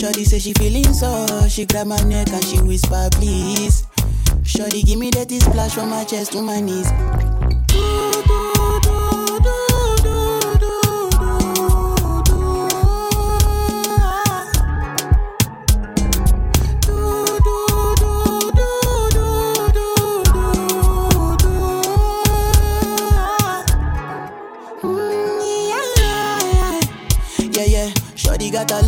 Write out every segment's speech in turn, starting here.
Shorty say she feeling so, she grab my neck and she whisper please. Shorty give me that splash from my chest to my knees.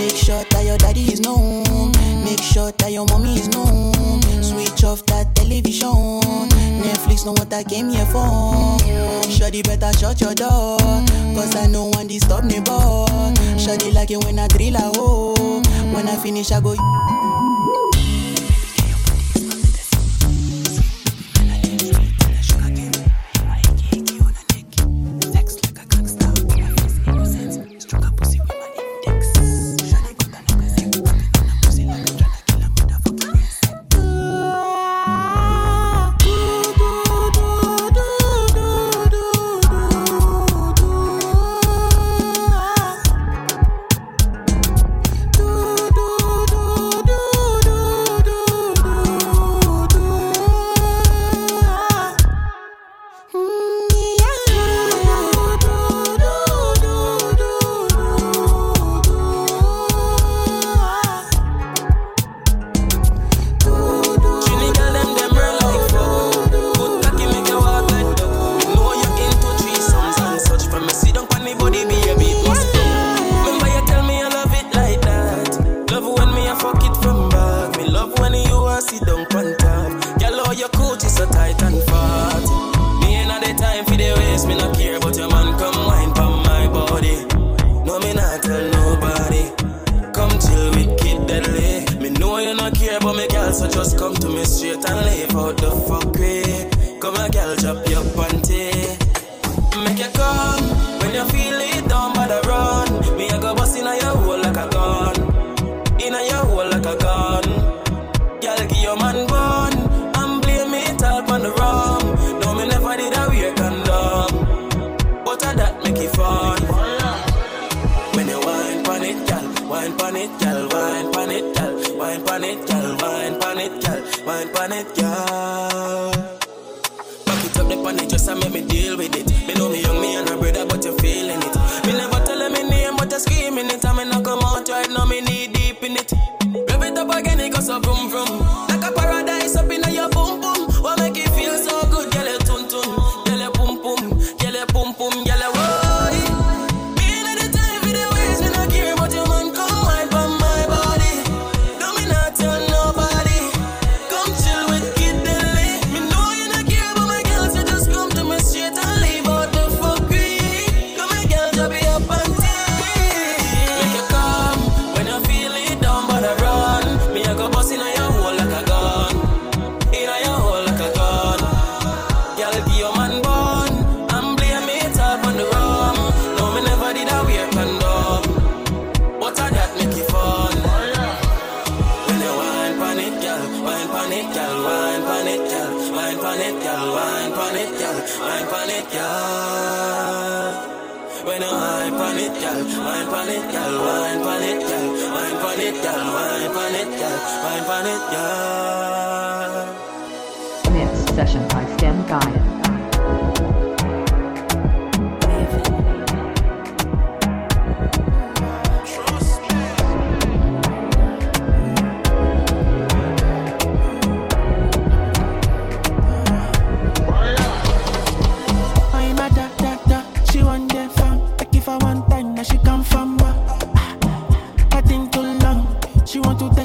Make sure that your daddy is known. Make sure that your mommy is known. Switch off that television. Netflix know what I came here for. Shoddy better shut your door. Cause I know one disturb me, boy. Shoddy like it when I drill a hole. When I finish, I go. like a gun. In a your hole like a gun. Girl, give your man gun. And blame it all on the rum. No, me never did a wear condom. But I that make it fun. When you wine pan it, girl. Wine pan it, girl. Wine pan it, girl. Wine pan it, girl. Wine pan it, girl. Wine pan it, girl. Back it up, the pan it, just to make me deal with it. Me know me young, me and yeah. Session by Stem Guy.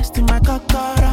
next to my cocker.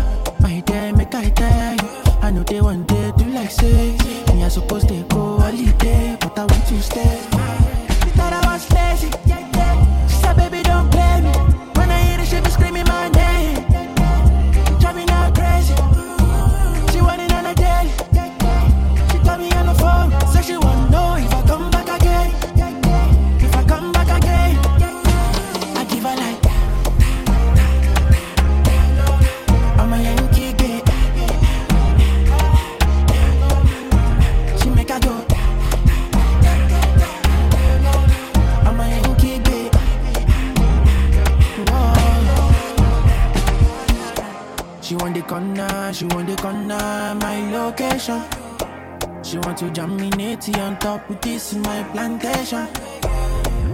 party on top with this in my plantation.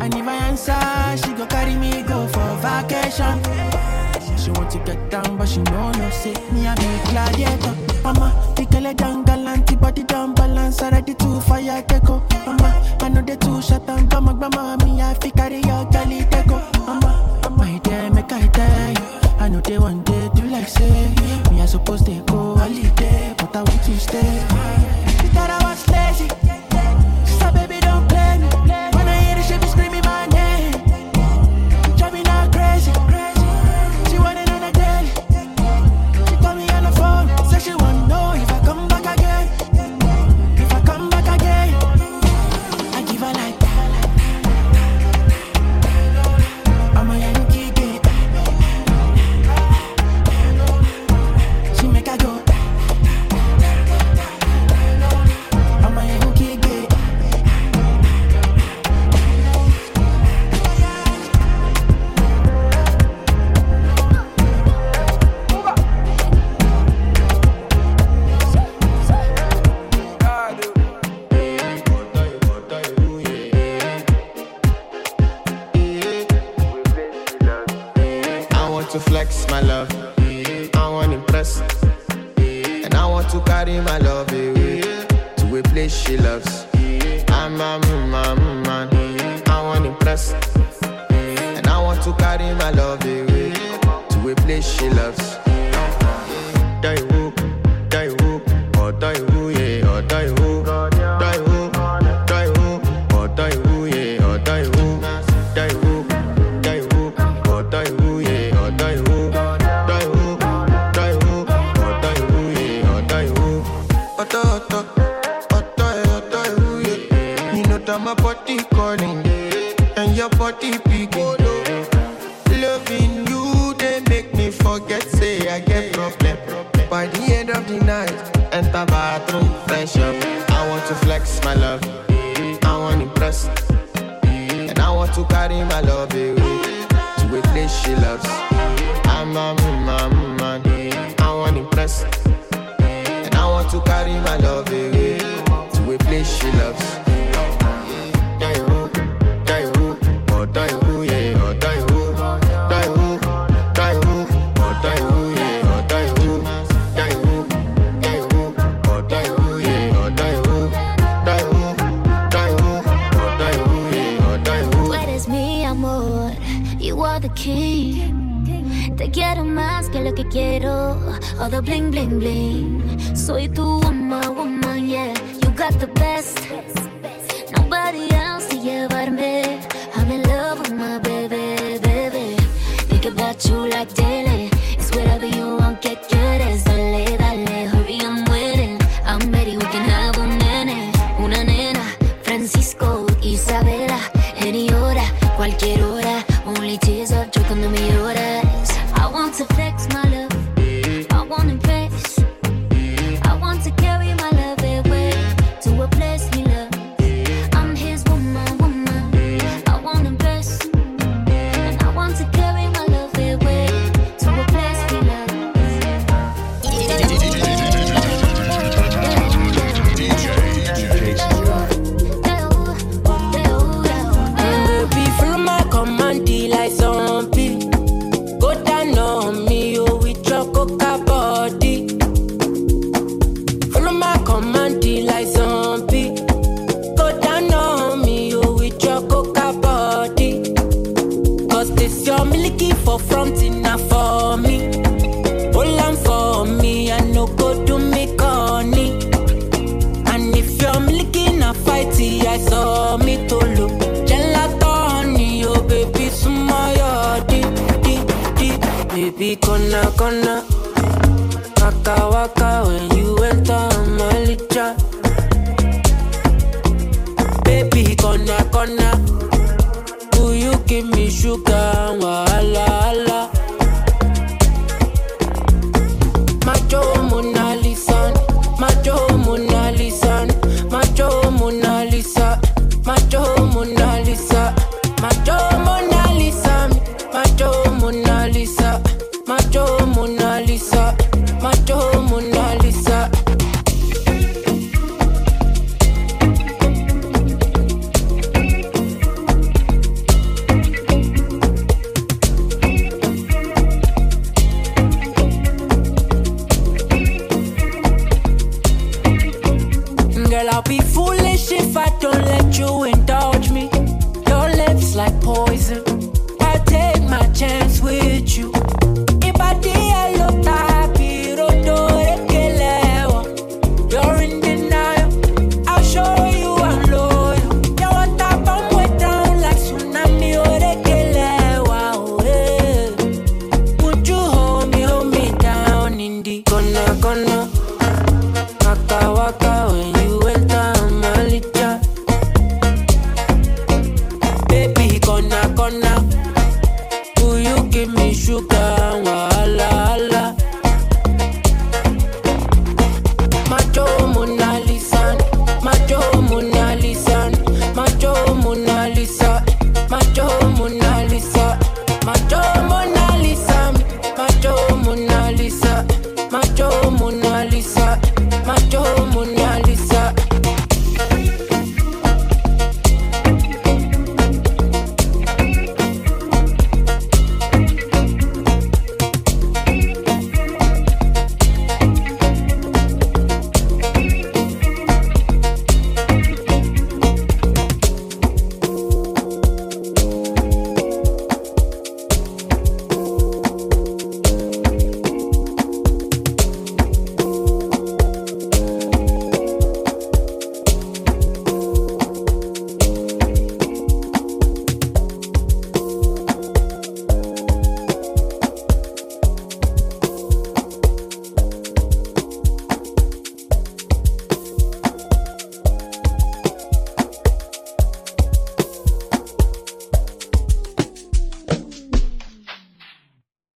And if I answer, she go carry me go for vacation. She want to get down, but she know no say me I be gladiator. Mama, the girl down galanty, body down balance, already too fire gecko. Mama, I know they too shut down, Come on, grandma, me I fi carry your galley deco. Mama, my dear, make I tell you, I know they one day do like say me I suppose to go holiday, but I want to stay. we place she loves. all the bling bling bling. Soy tu woman, woman, yeah. You got the best. Nobody else to llevarme. I'm in love with my baby, baby. Think about you like daily. na for me. Hold am for me, I no go do me corny. And if you're licking a fighty, I saw me to look. Gelatoni, oh baby, smile your di di di. Baby, kona kona, waka waka when you enter my licha. Baby, kona kona, do you give me sugar and wahala?